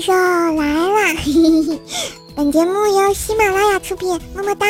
兽来了！本节目由喜马拉雅出品，么么哒。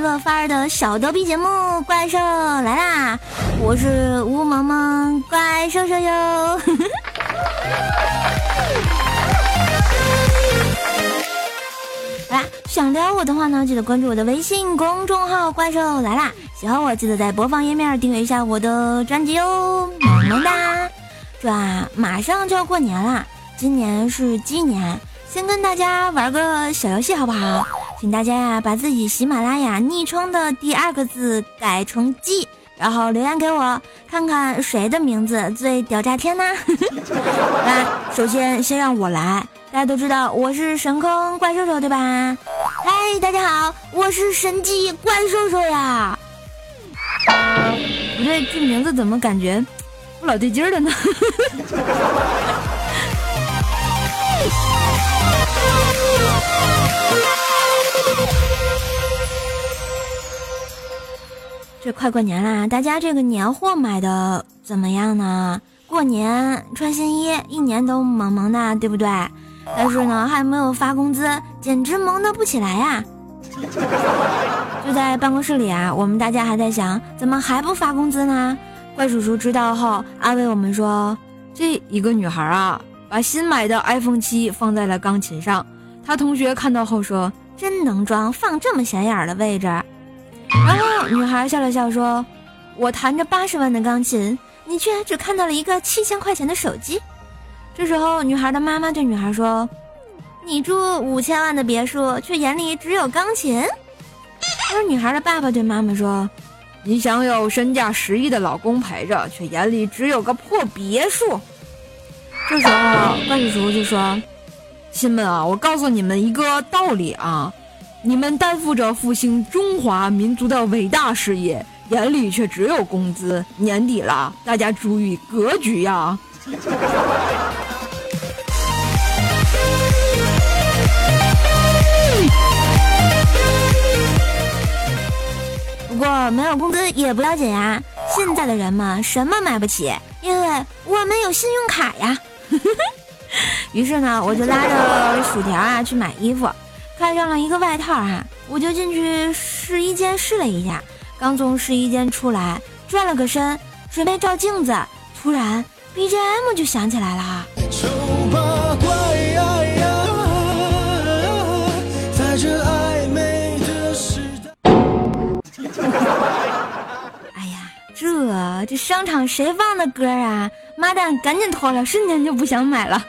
乐范儿的小逗逼节目《怪兽来啦》，我是吴萌萌怪兽兽哟。来，想撩我的话呢，记得关注我的微信公众号“怪兽来啦”。喜欢我，记得在播放页面订阅一下我的专辑哟，萌萌哒！这啊，马上就要过年啦，今年是鸡年，先跟大家玩个小游戏，好不好？请大家呀，把自己喜马拉雅昵称的第二个字改成“鸡”，然后留言给我，看看谁的名字最屌炸天呢？来，首先先让我来。大家都知道我是神坑怪兽兽，对吧？嗨，大家好，我是神鸡怪兽兽呀。不对，这名字怎么感觉不老对劲儿了呢？这快过年啦，大家这个年货买的怎么样呢？过年穿新衣，一年都萌萌的，对不对？但是呢，还没有发工资，简直萌的不起来呀！就在办公室里啊，我们大家还在想，怎么还不发工资呢？怪叔叔知道后安慰我们说：“这一个女孩啊，把新买的 iPhone 七放在了钢琴上，她同学看到后说，真能装，放这么显眼的位置。”然后女孩笑了笑说：“我弹着八十万的钢琴，你却只看到了一个七千块钱的手机。”这时候，女孩的妈妈对女孩说：“你住五千万的别墅，却眼里只有钢琴。”而女孩的爸爸对妈妈说：“你想有身价十亿的老公陪着，却眼里只有个破别墅。”这时候，怪叔叔就说：“亲们啊，我告诉你们一个道理啊。”你们担负着复兴中华民族的伟大事业，眼里却只有工资。年底了，大家注意格局呀！不过没有工资也不要紧呀，现在的人嘛，什么买不起？因为我们有信用卡呀。于是呢，我就拉着薯条啊去买衣服。看上了一个外套哈，我就进去试衣间试了一下。刚从试衣间出来，转了个身，准备照镜子，突然 BGM 就响起来了。丑八怪哎呀，这这商场谁放的歌啊？妈蛋，赶紧脱了，瞬间就不想买了。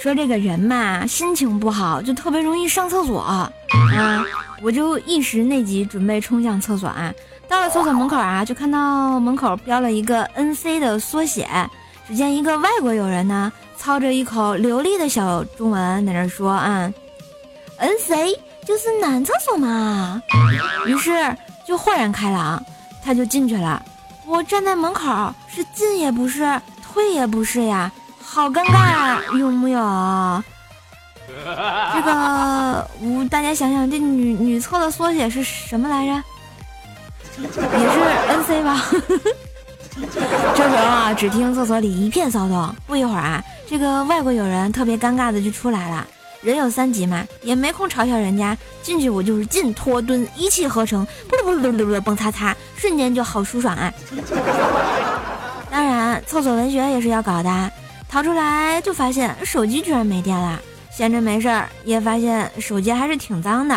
说这个人嘛，心情不好就特别容易上厕所啊！我就一时内急，准备冲向厕所啊。到了厕所门口啊，就看到门口标了一个 N C 的缩写。只见一个外国友人呢，操着一口流利的小中文在那说啊，N C 就是男厕所嘛。于是就豁然开朗，他就进去了。我站在门口，是进也不是，退也不是呀。好尴尬啊，有木有？这个，我大家想想，这女女厕的缩写是什么来着？也是 N C 吧？这时候啊，只听厕所里一片骚动。不一会儿啊，这个外国友人特别尴尬的就出来了。人有三急嘛，也没空嘲笑人家。进去我就是进拖蹲一气呵成，不不不不不蹦擦擦，瞬间就好舒爽啊！当然，厕所文学也是要搞的。掏出来就发现手机居然没电了。闲着没事儿，也发现手机还是挺脏的。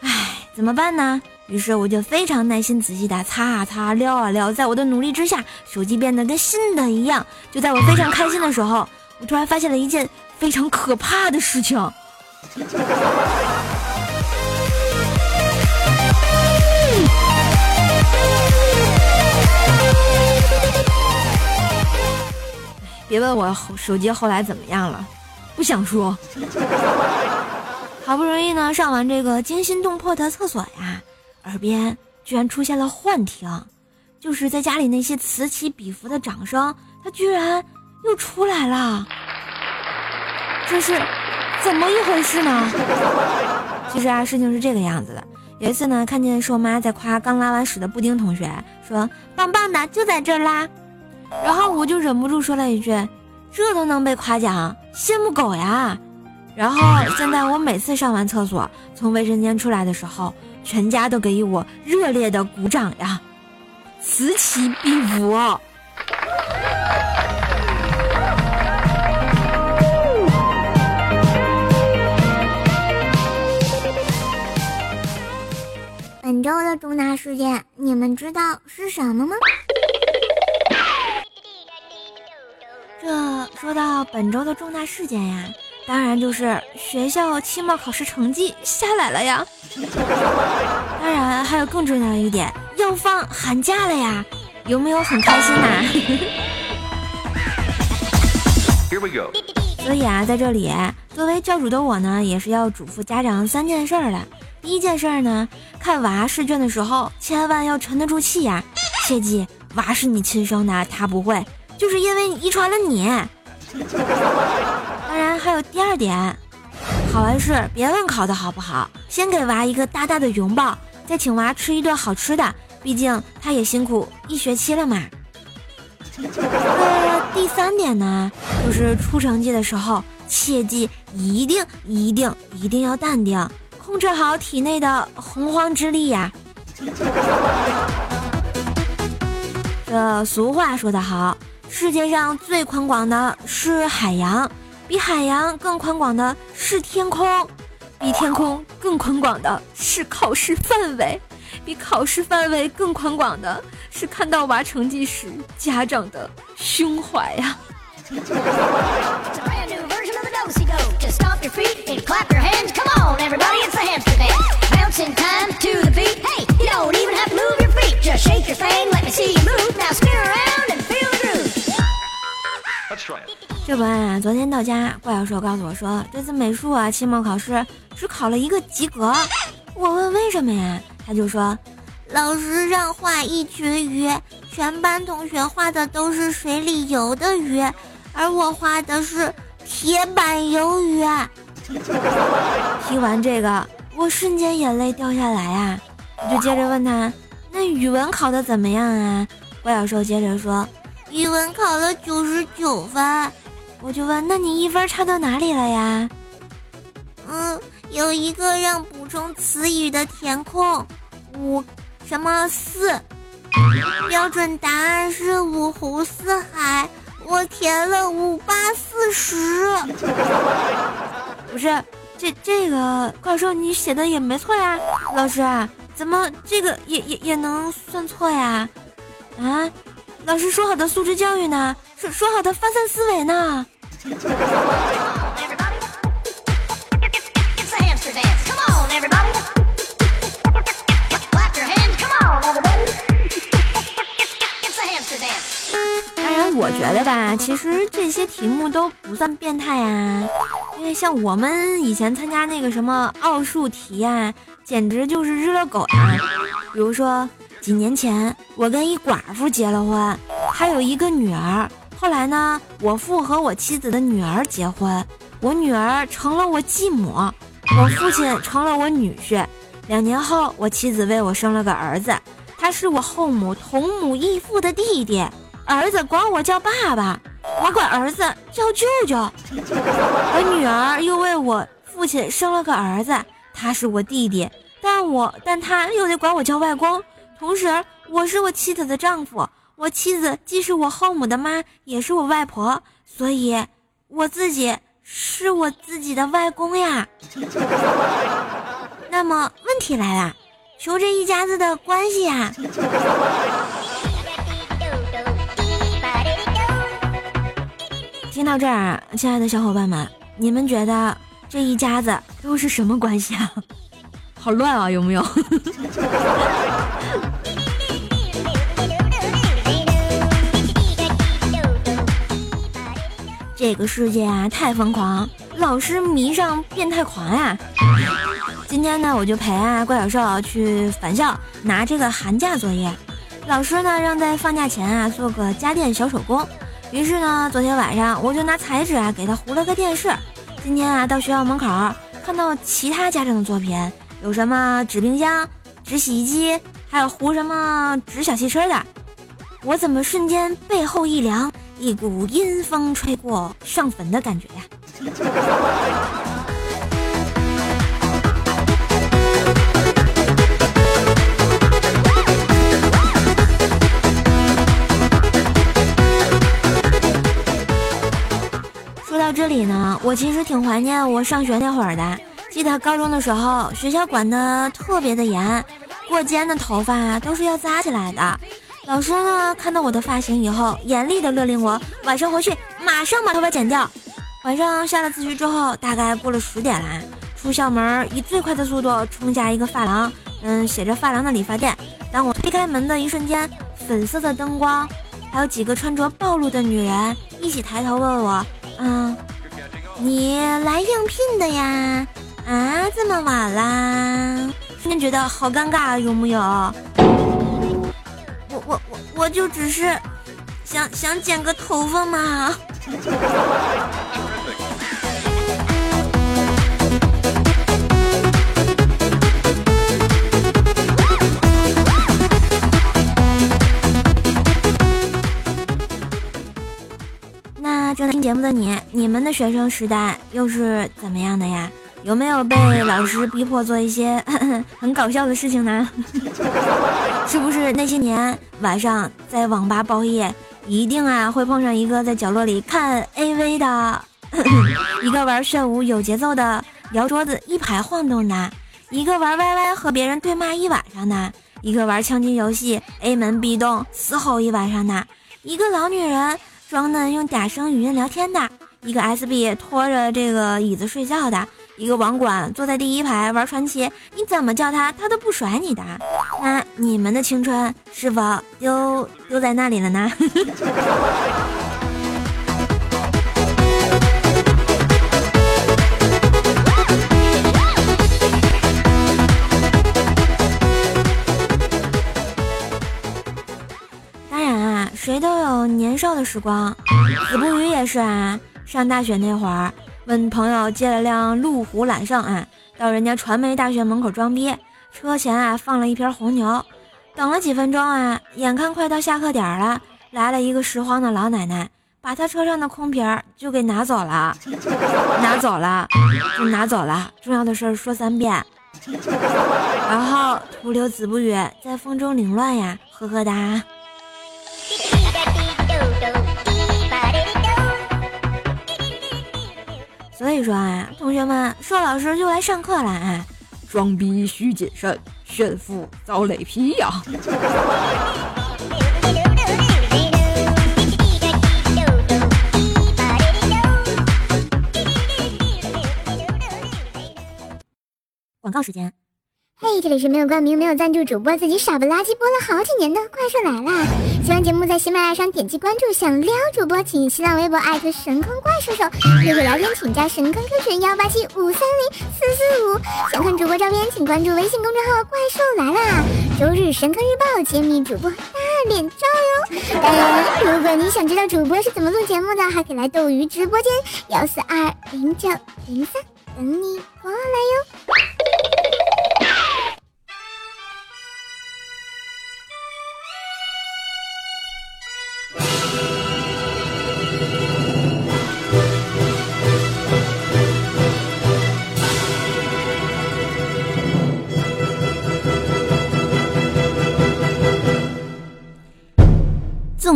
唉，怎么办呢？于是我就非常耐心仔细的擦啊擦，撩啊撩。在我的努力之下，手机变得跟新的一样。就在我非常开心的时候，我突然发现了一件非常可怕的事情。别问我手机后来怎么样了，不想说。好不容易呢，上完这个惊心动魄的厕所呀，耳边居然出现了幻听，就是在家里那些此起彼伏的掌声，它居然又出来了。这是怎么一回事呢？其实啊，事情是这个样子的。有一次呢，看见瘦妈在夸刚拉完屎的布丁同学，说棒棒的就在这儿拉。然后我就忍不住说了一句：“这都能被夸奖，羡慕狗呀！”然后现在我每次上完厕所，从卫生间出来的时候，全家都给予我热烈的鼓掌呀，此起彼伏。本周的重大事件，你们知道是什么吗？这说到本周的重大事件呀，当然就是学校期末考试成绩下来了呀。当然还有更重要的一点，要放寒假了呀，有没有很开心呐？Here we go。所以啊，在这里作为教主的我呢，也是要嘱咐家长三件事的。第一件事呢，看娃试卷的时候，千万要沉得住气呀，切记娃是你亲生的，他不会。就是因为遗传了你，当然还有第二点，考完试别问考的好不好，先给娃一个大大的拥抱，再请娃吃一顿好吃的，毕竟他也辛苦一学期了嘛。呃，第三点呢，就是出成绩的时候，切记一定一定一定要淡定，控制好体内的洪荒之力呀。这俗话说得好。世界上最宽广的是海洋，比海洋更宽广的是天空，比天空更宽广的是考试范围，比考试范围更宽广的是看到娃成绩时家长的胸怀呀。这不啊，昨天到家，怪教授告诉我说，这次美术啊期末考试只考了一个及格。我问为什么呀？他就说，老师让画一群鱼，全班同学画的都是水里游的鱼，而我画的是铁板鱿鱼。听完这个，我瞬间眼泪掉下来啊！我就接着问他，那语文考的怎么样啊？怪教授接着说，语文考了九十九分。我就问，那你一分差到哪里了呀？嗯，有一个让补充词语的填空，五什么四，标准答案是五湖四海，我填了五八四十。不是，这这个怪兽你写的也没错呀，老师啊，怎么这个也也也能算错呀？啊？老师说好的素质教育呢？说说好的发散思维呢？当然，我觉得吧，其实这些题目都不算变态啊，因为像我们以前参加那个什么奥数题呀，简直就是日了狗呀。比如说。几年前，我跟一寡妇结了婚，还有一个女儿。后来呢，我父和我妻子的女儿结婚，我女儿成了我继母，我父亲成了我女婿。两年后，我妻子为我生了个儿子，他是我后母同母异父的弟弟。儿子管我叫爸爸，我管儿子叫舅舅。我女儿又为我父亲生了个儿子，他是我弟弟，但我但他又得管我叫外公。同时，我是我妻子的丈夫，我妻子既是我后母的妈，也是我外婆，所以我自己是我自己的外公呀。那么问题来了，求这一家子的关系呀。听到这儿，亲爱的小伙伴们，你们觉得这一家子都是什么关系啊？好乱啊，有没有？这个世界啊，太疯狂，老师迷上变态狂呀！今天呢，我就陪啊怪小兽去返校拿这个寒假作业。老师呢让在放假前啊做个家电小手工。于是呢，昨天晚上我就拿彩纸啊给他糊了个电视。今天啊到学校门口看到其他家长的作品，有什么纸冰箱、纸洗衣机，还有糊什么纸小汽车的。我怎么瞬间背后一凉？一股阴风吹过，上坟的感觉呀！说到这里呢，我其实挺怀念我上学那会儿的。记得高中的时候，学校管的特别的严，过肩的头发都是要扎起来的。老师呢，看到我的发型以后，严厉的勒令我晚上回去马上把头发剪掉。晚上下了自习之后，大概过了十点来，出校门以最快的速度冲下一个发廊，嗯，写着发廊的理发店。当我推开门的一瞬间，粉色的灯光，还有几个穿着暴露的女人一起抬头问我：“嗯，你来应聘的呀？啊，这么晚啦？” 瞬间觉得好尴尬，有木有？我就只是想想剪个头发嘛。那正在听节目的你，你们的学生时代又是怎么样的呀？有没有被老师逼迫做一些 很搞笑的事情呢？是不是那些年晚上在网吧包夜，一定啊会碰上一个在角落里看 AV 的，一个玩炫舞有节奏的摇桌子一排晃动的，一个玩 YY 和别人对骂一晚上的，一个玩枪击游戏 A 门 B 洞嘶吼一晚上的，一个老女人装嫩用嗲声语音聊天的，一个 SB 拖着这个椅子睡觉的。一个网管坐在第一排玩传奇，你怎么叫他，他都不甩你的。那你们的青春是否丢丢在那里了呢？当然啊，谁都有年少的时光，子不语也是啊。上大学那会儿。问朋友借了辆路虎揽胜啊，到人家传媒大学门口装逼，车前啊放了一瓶红牛，等了几分钟啊，眼看快到下课点了，来了一个拾荒的老奶奶，把他车上的空瓶就给拿走了，拿走了，就拿走了，重要的事儿说三遍，然后徒留子不语在风中凌乱呀，呵呵哒。所以说啊，同学们，硕老师就来上课了啊！装逼需谨慎，炫富遭雷劈呀！广告时间。嘿，这里是没有冠名、没有赞助，主播自己傻不拉几播了好几年的怪兽来了。喜欢节目在喜马拉雅上点击关注，想撩主播请新浪微博艾特神坑怪兽手，约会聊天请加神坑 Q 群幺八七五三零四四五。想看主播照片请关注微信公众号怪兽来啦。周日神坑日报揭秘主播大脸照哟。当然，如果你想知道主播是怎么录节目的，还可以来斗鱼直播间幺四二零九零三等你过来哟。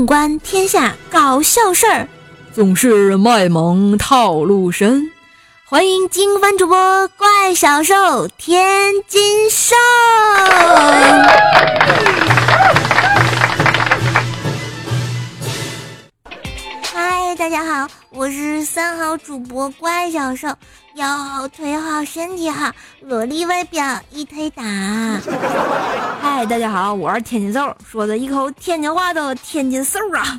纵观天下搞笑事儿，总是卖萌套路深。欢迎金番主播怪小兽天津兽。嗨，大家好，我是三好主播怪小兽，腰好腿好身体好，萝莉外表一推打。嗨，大家好，我是天津兽，说的一口天津话的天津兽啊。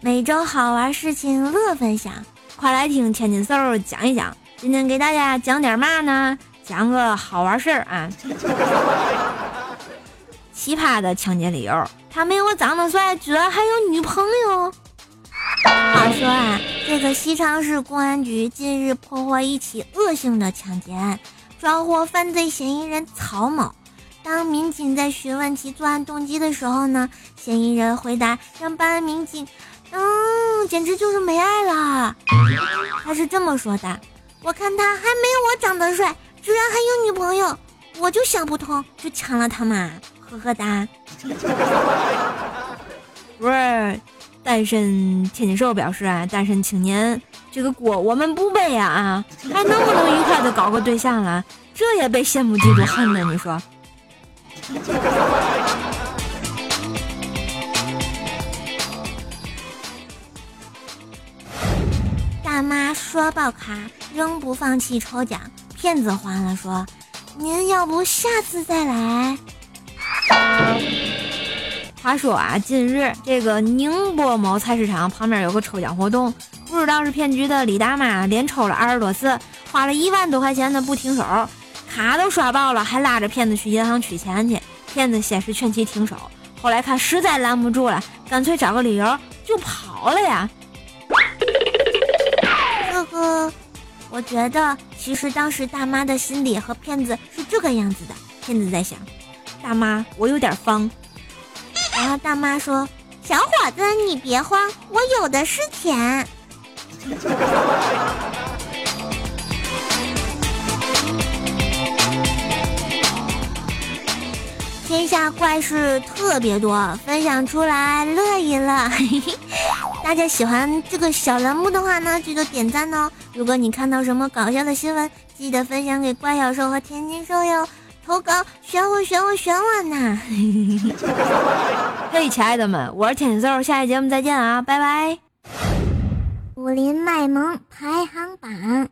每周好玩事情乐分享。快来听天津兽讲一讲，今天给大家讲点嘛呢？讲个好玩事儿啊！奇葩的抢劫理由，他没我长得帅，居然还有女朋友。说啊，这个西昌市公安局近日破获一起恶性的抢劫案，抓获犯罪嫌疑人曹某。当民警在询问其作案动机的时候呢，嫌疑人回答让办案民警。嗯，简直就是没爱了。他是这么说的：“我看他还没有我长得帅，居然还有女朋友，我就想不通，就抢了他嘛，呵呵哒。”不是，单身天津兽表示啊，单身青年这个锅我们不背呀啊，还能不能愉快的搞个对象了？这也被羡慕嫉妒恨的，你说？大妈刷爆卡，仍不放弃抽奖。骗子还了，说：“您要不下次再来。”话说啊，近日这个宁波某菜市场旁边有个抽奖活动，不知道是骗局的李大妈连抽了二十多次，花了一万多块钱的不停手，卡都刷爆了，还拉着骗子去银行取钱去。骗子先是劝其停手，后来看实在拦不住了，干脆找个理由就跑了呀。这个，我觉得其实当时大妈的心里和骗子是这个样子的。骗子在想，大妈我有点方。然后大妈说：“小伙子，你别慌，我有的是钱。”天下怪事特别多，分享出来乐一乐。大家喜欢这个小栏目的话呢，记得点赞哦。如果你看到什么搞笑的新闻，记得分享给怪小兽和天津兽哟。投稿选我选我选我呢！嘿，亲爱的们，我是天津兽，下期节目再见啊，拜拜。武林卖萌排行榜。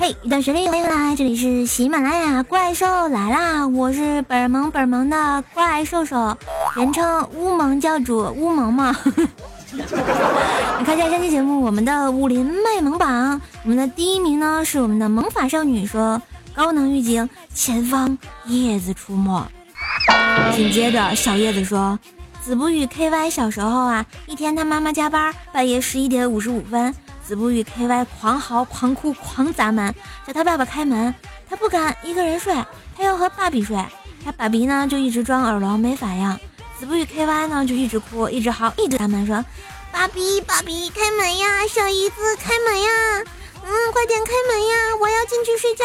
嘿，一段旋律欢迎来，这里是喜马拉雅怪兽来啦！我是本萌本萌的怪兽兽，人称乌萌教主乌萌萌。你看一下上期节目，我们的武林卖萌榜，我们的第一名呢是我们的萌法少女说高能预警，前方叶子出没。紧接着小叶子说。子不语 KY 小时候啊，一天他妈妈加班，半夜十一点五十五分，子不语 KY 狂嚎狂哭狂砸门，叫他爸爸开门，他不敢一个人睡，他要和爸比睡，他爸比呢就一直装耳聋没反应，子不语 KY 呢就一直哭一直嚎一直砸门说，爸比爸比开门呀，小姨子开门呀，嗯快点开门呀，我要进去睡觉。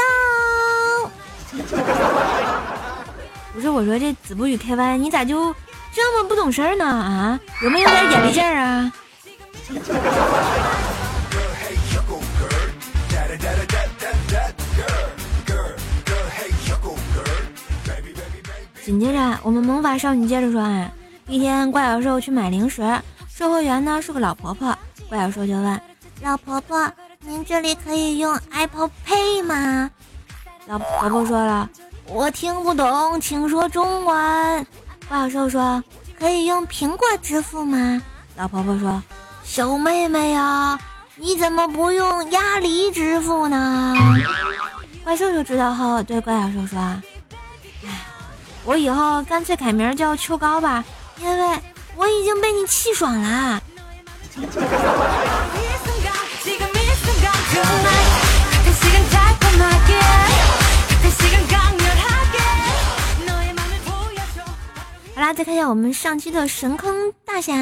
不是我说这子不语 KY 你咋就？这么不懂事儿呢啊？有没有点眼力劲儿啊？紧接着，我们萌法少女接着说啊，一天怪小兽去买零食，售货员呢是个老婆婆，怪小兽就问老婆婆：“您这里可以用 Apple Pay 吗？”老婆婆说了：“我听不懂，请说中文。”怪小兽说：“可以用苹果支付吗？”老婆婆说：“小妹妹呀，你怎么不用鸭梨支付呢？”怪兽兽知道后对怪小兽说：“，我以后干脆改名叫秋高吧，因为我已经被你气爽了。”好啦，再看一下我们上期的神坑大侠，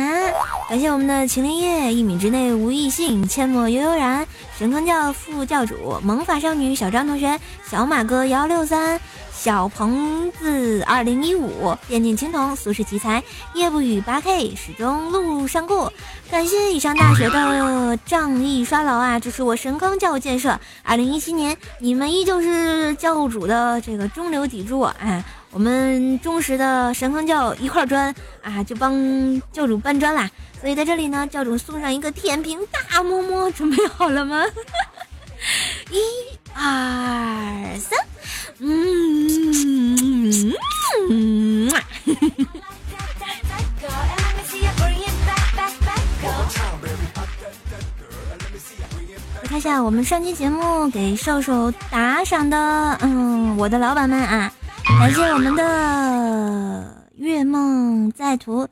感谢我们的秦林叶，一米之内无异性，阡陌悠悠然，神坑教副教主，萌法少女小张同学，小马哥幺六三。小鹏子二零一五，电竞青铜，俗世奇才，夜不语八 K，始终路上过。感谢以上大学的仗义刷楼啊，支持我神坑教建设。二零一七年，你们依旧是教主的这个中流砥柱，哎，我们忠实的神坑教一块砖啊，就帮教主搬砖啦。所以在这里呢，教主送上一个舔屏大么么，准备好了吗？一、二、三。嗯，下我们上期节目给瘦瘦打赏的，嗯，我的老板们啊，感谢我们的月梦在途，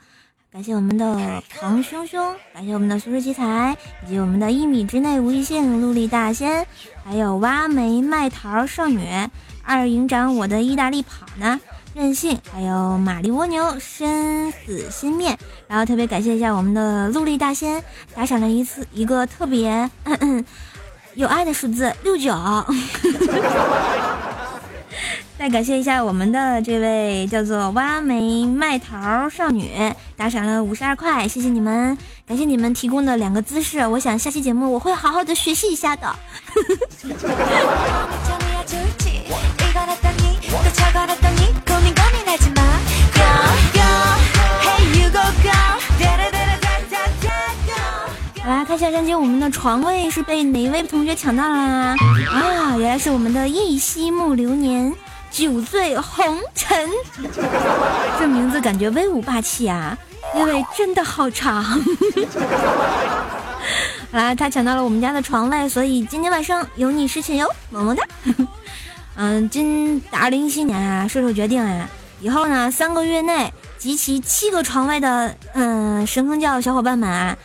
感谢我们的庞兄兄，感谢我们的俗世奇才，以及我们的一米之内无一性陆力大仙，还有挖煤卖桃少女。二营长，我的意大利跑呢？任性，还有玛丽蜗牛，生死心面。然后特别感谢一下我们的陆力大仙，打赏了一次一个特别有爱的数字六九。再感谢一下我们的这位叫做挖煤卖桃少女，打赏了五十二块，谢谢你们，感谢你们提供的两个姿势，我想下期节目我会好好的学习一下的。看下山间，我们的床位是被哪一位同学抢到了啊？啊原来是我们的一夕暮流年，酒醉红尘。这名字感觉威武霸气啊，因为真的好长。好 啦，他抢到了我们家的床位，所以今天晚上有你侍寝哟，么么哒。嗯，今二零一七年啊，射手决定啊，以后呢三个月内集齐七个床位的嗯神坑教小伙伴们啊，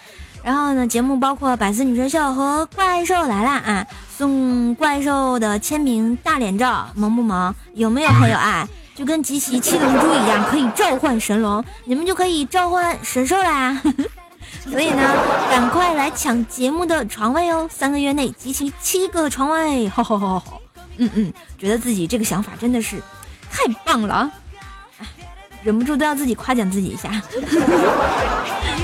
然后呢节目包括百思女神秀和怪兽来了啊，送怪兽的签名大脸照，萌不萌？有没有很有爱？就跟集齐七龙珠一样，可以召唤神龙，你们就可以召唤神兽啦。所以呢，赶快来抢节目的床位哦，三个月内集齐七个床位，好好好好。嗯嗯，觉得自己这个想法真的是太棒了啊，忍不住都要自己夸奖自己一下。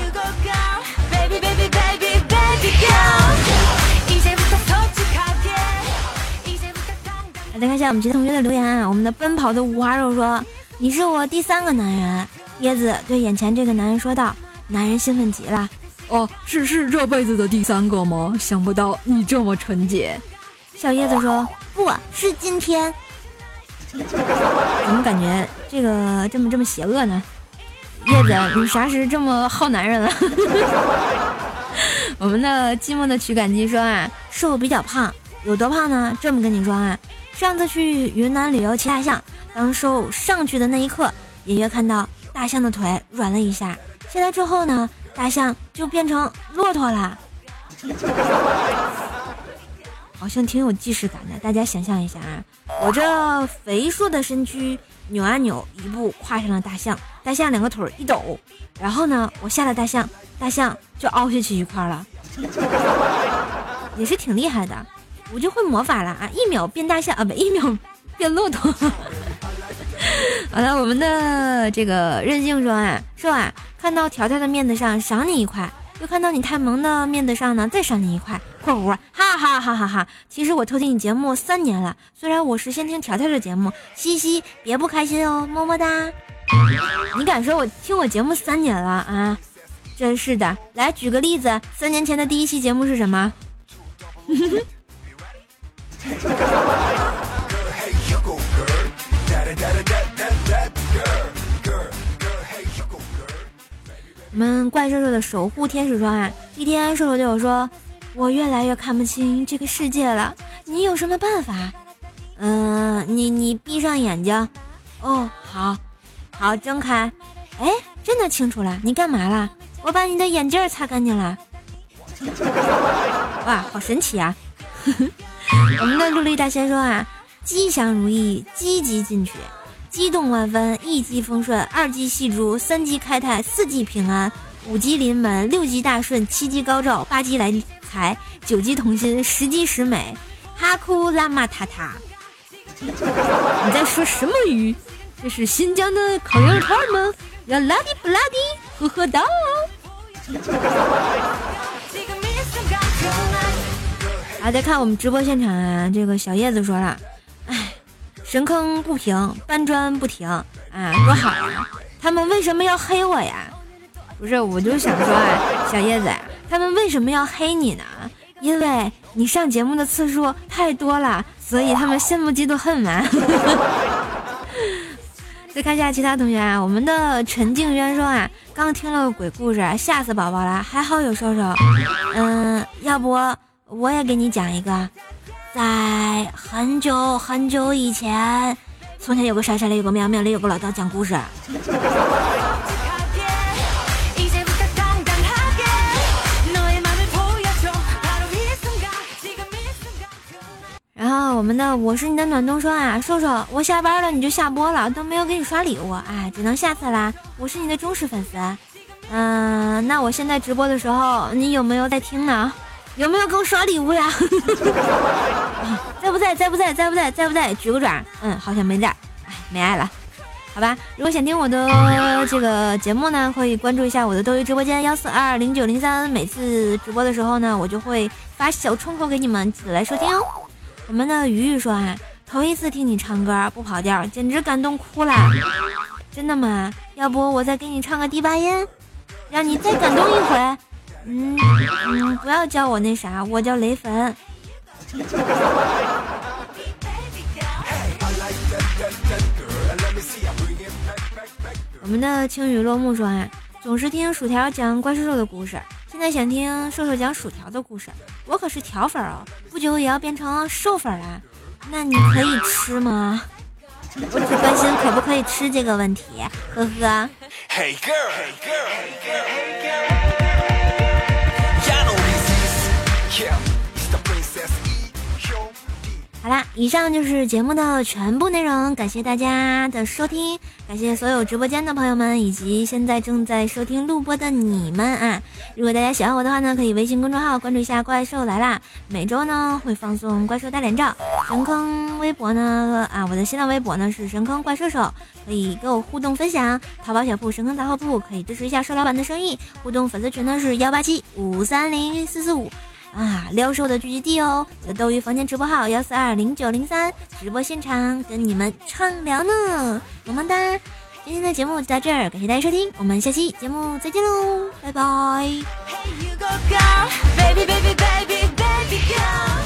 来看一下我们杰同学的留言啊，我们的奔跑的五花肉说：“你是我第三个男人。”椰子对眼前这个男人说道：“男人兴奋极了，哦，是是这辈子的第三个吗？想不到你这么纯洁。”小叶子说：“不是今天，怎么感觉这个这么这么邪恶呢？”叶子，你啥时这么好男人了？我们的寂寞的取感机说啊，瘦比较胖，有多胖呢？这么跟你说啊，上次去云南旅游骑大象，当瘦上去的那一刻，隐约看到大象的腿软了一下，下来之后呢，大象就变成骆驼了。好像挺有既视感的，大家想象一下啊，我这肥硕的身躯扭啊扭，一步跨上了大象，大象两个腿一抖，然后呢，我下了大象，大象就凹下去一块了，也是挺厉害的，我就会魔法了啊，一秒变大象啊，不，一秒变骆驼。好了，我们的这个任性说啊，说啊，看到条条的面子上赏你一块。又看到你太萌的面子上呢，再赏你一块括弧，哈哈哈哈哈！其实我偷听你节目三年了，虽然我是先听条条的节目，嘻嘻，别不开心哦，么么哒。你敢说我听我节目三年了啊？真是的，来举个例子，三年前的第一期节目是什么？我们怪兽兽的守护天使说啊，一天兽兽对我说：“我越来越看不清这个世界了，你有什么办法？”嗯，你你闭上眼睛，哦，好，好，睁开，哎，真的清楚了。你干嘛了？我把你的眼镜擦干净了。哇，好神奇啊！我们的陆力大仙说啊，吉祥如意，积极进取。激动万分，一击风顺，二击细珠，三击开泰，四击平安，五级临门，六级大顺，七级高照，八级来财，九级同心，十级十美，哈库拉玛塔塔。你在说什么鱼？这是新疆的烤羊肉串吗？要拉蒂不拉蒂？呵呵哒。啊，再看我们直播现场啊，这个小叶子说了，哎，神坑不平，搬砖不停啊，多好呀！他们为什么要黑我呀？不是，我就想说啊，小叶子，他们为什么要黑你呢？因为你上节目的次数太多了，所以他们羡慕嫉妒恨嘛。再看一下其他同学啊，我们的陈静渊说啊，刚听了个鬼故事，吓死宝宝了，还好有瘦瘦。嗯，要不我也给你讲一个，在很久很久以前，从前有个山，山里有个庙，庙里有个老道讲故事。后我们的我是你的暖冬霜啊，瘦瘦，我下班了你就下播了，都没有给你刷礼物，哎，只能下次啦。我是你的忠实粉丝，嗯，那我现在直播的时候，你有没有在听呢？有没有给我刷礼物呀？在不在？在不在？在不在？在不在？举个爪。嗯，好像没在。哎，没爱了。好吧，如果想听我的这个节目呢，可以关注一下我的斗鱼直播间幺四二零九零三。每次直播的时候呢，我就会发小窗口给你们，记得来收听哦。我们的鱼鱼说啊，头一次听你唱歌不跑调，简直感动哭了。真的吗？要不我再给你唱个低八音，让你再感动一回。嗯嗯，不要叫我那啥，我叫雷粉。我们的青雨落幕说啊，总是听薯条讲怪兽兽的故事。现在想听瘦瘦讲薯条的故事，我可是条粉哦，不久也要变成瘦粉啦。那你可以吃吗？我只关心可不可以吃这个问题，呵呵。好啦，以上就是节目的全部内容，感谢大家的收听，感谢所有直播间的朋友们，以及现在正在收听录播的你们啊！如果大家喜欢我的话呢，可以微信公众号关注一下“怪兽来啦”，每周呢会放送怪兽大脸照。神坑微博呢啊，我的新浪微博呢是神坑怪兽手，可以跟我互动分享。淘宝小铺神坑杂货铺可以支持一下瘦老板的生意。互动粉丝群呢是幺八七五三零四四五。啊，撩兽的聚集地哦！在斗鱼房间直播号幺四二零九零三，直播现场跟你们畅聊呢，么么哒！今天的节目就到这儿，感谢大家收听，我们下期节目再见喽，拜拜。Hey, you go girl, baby, baby, baby, baby girl.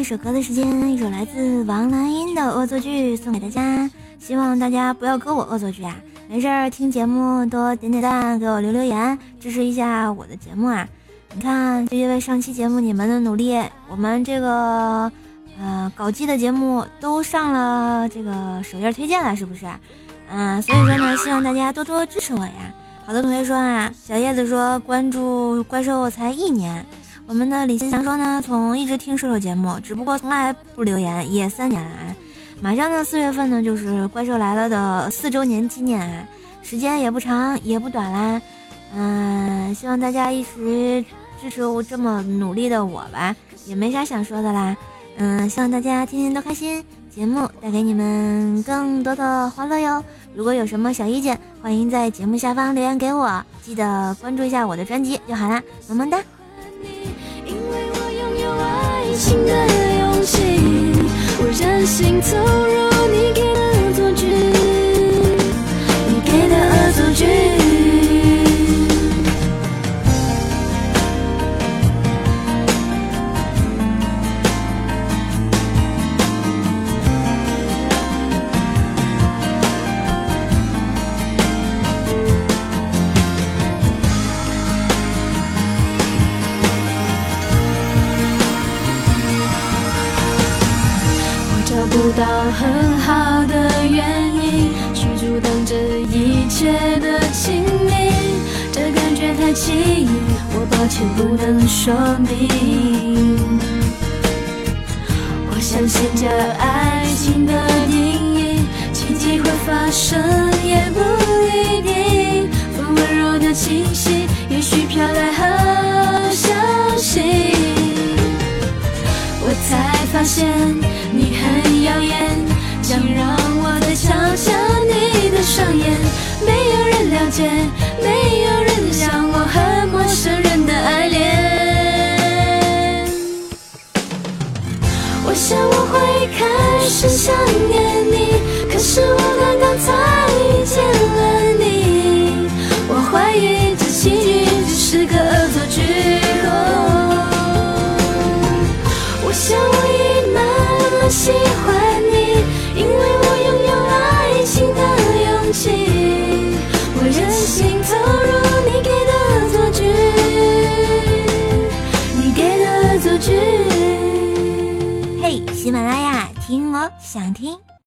一首歌的时间，一首来自王蓝音的恶作剧送给大家，希望大家不要跟我恶作剧啊！没事儿听节目多点点赞，给我留留言，支持一下我的节目啊！你看，就因为上期节目你们的努力，我们这个呃搞基的节目都上了这个首页推荐了，是不是？嗯，所以说呢，希望大家多多支持我呀！好多同学说啊，小叶子说关注怪兽才一年。我们的李新祥说呢，从一直听射手节目，只不过从来不留言，也三年了。啊马上呢，四月份呢就是怪兽来了的四周年纪念啊，时间也不长也不短啦。嗯，希望大家一直支持我这么努力的我吧，也没啥想说的啦。嗯，希望大家天天都开心，节目带给你们更多的欢乐哟。如果有什么小意见，欢迎在节目下方留言给我，记得关注一下我的专辑就好啦，么么哒。情的勇气，我任性投入你给的恶作剧，你给的恶作剧。到很好的原因去阻挡这一切的亲密，这感觉太奇异，我抱歉不能说明。我相信这爱情的定义，奇迹会发生也不一定。风温柔的气息，也许飘来好消息。我才发现你很耀眼，请让我再瞧瞧你的双眼。没有人了解，没有人像我和陌生人的爱恋。我想我会开始想念你，可是我刚刚才遇见了你。我怀疑这奇迹只是个恶作剧。我想我已慢慢喜欢你，因为我拥有爱情的勇气。我任性投入你给的恶作剧，你给的恶作剧。嘿，喜马拉雅，听我想听。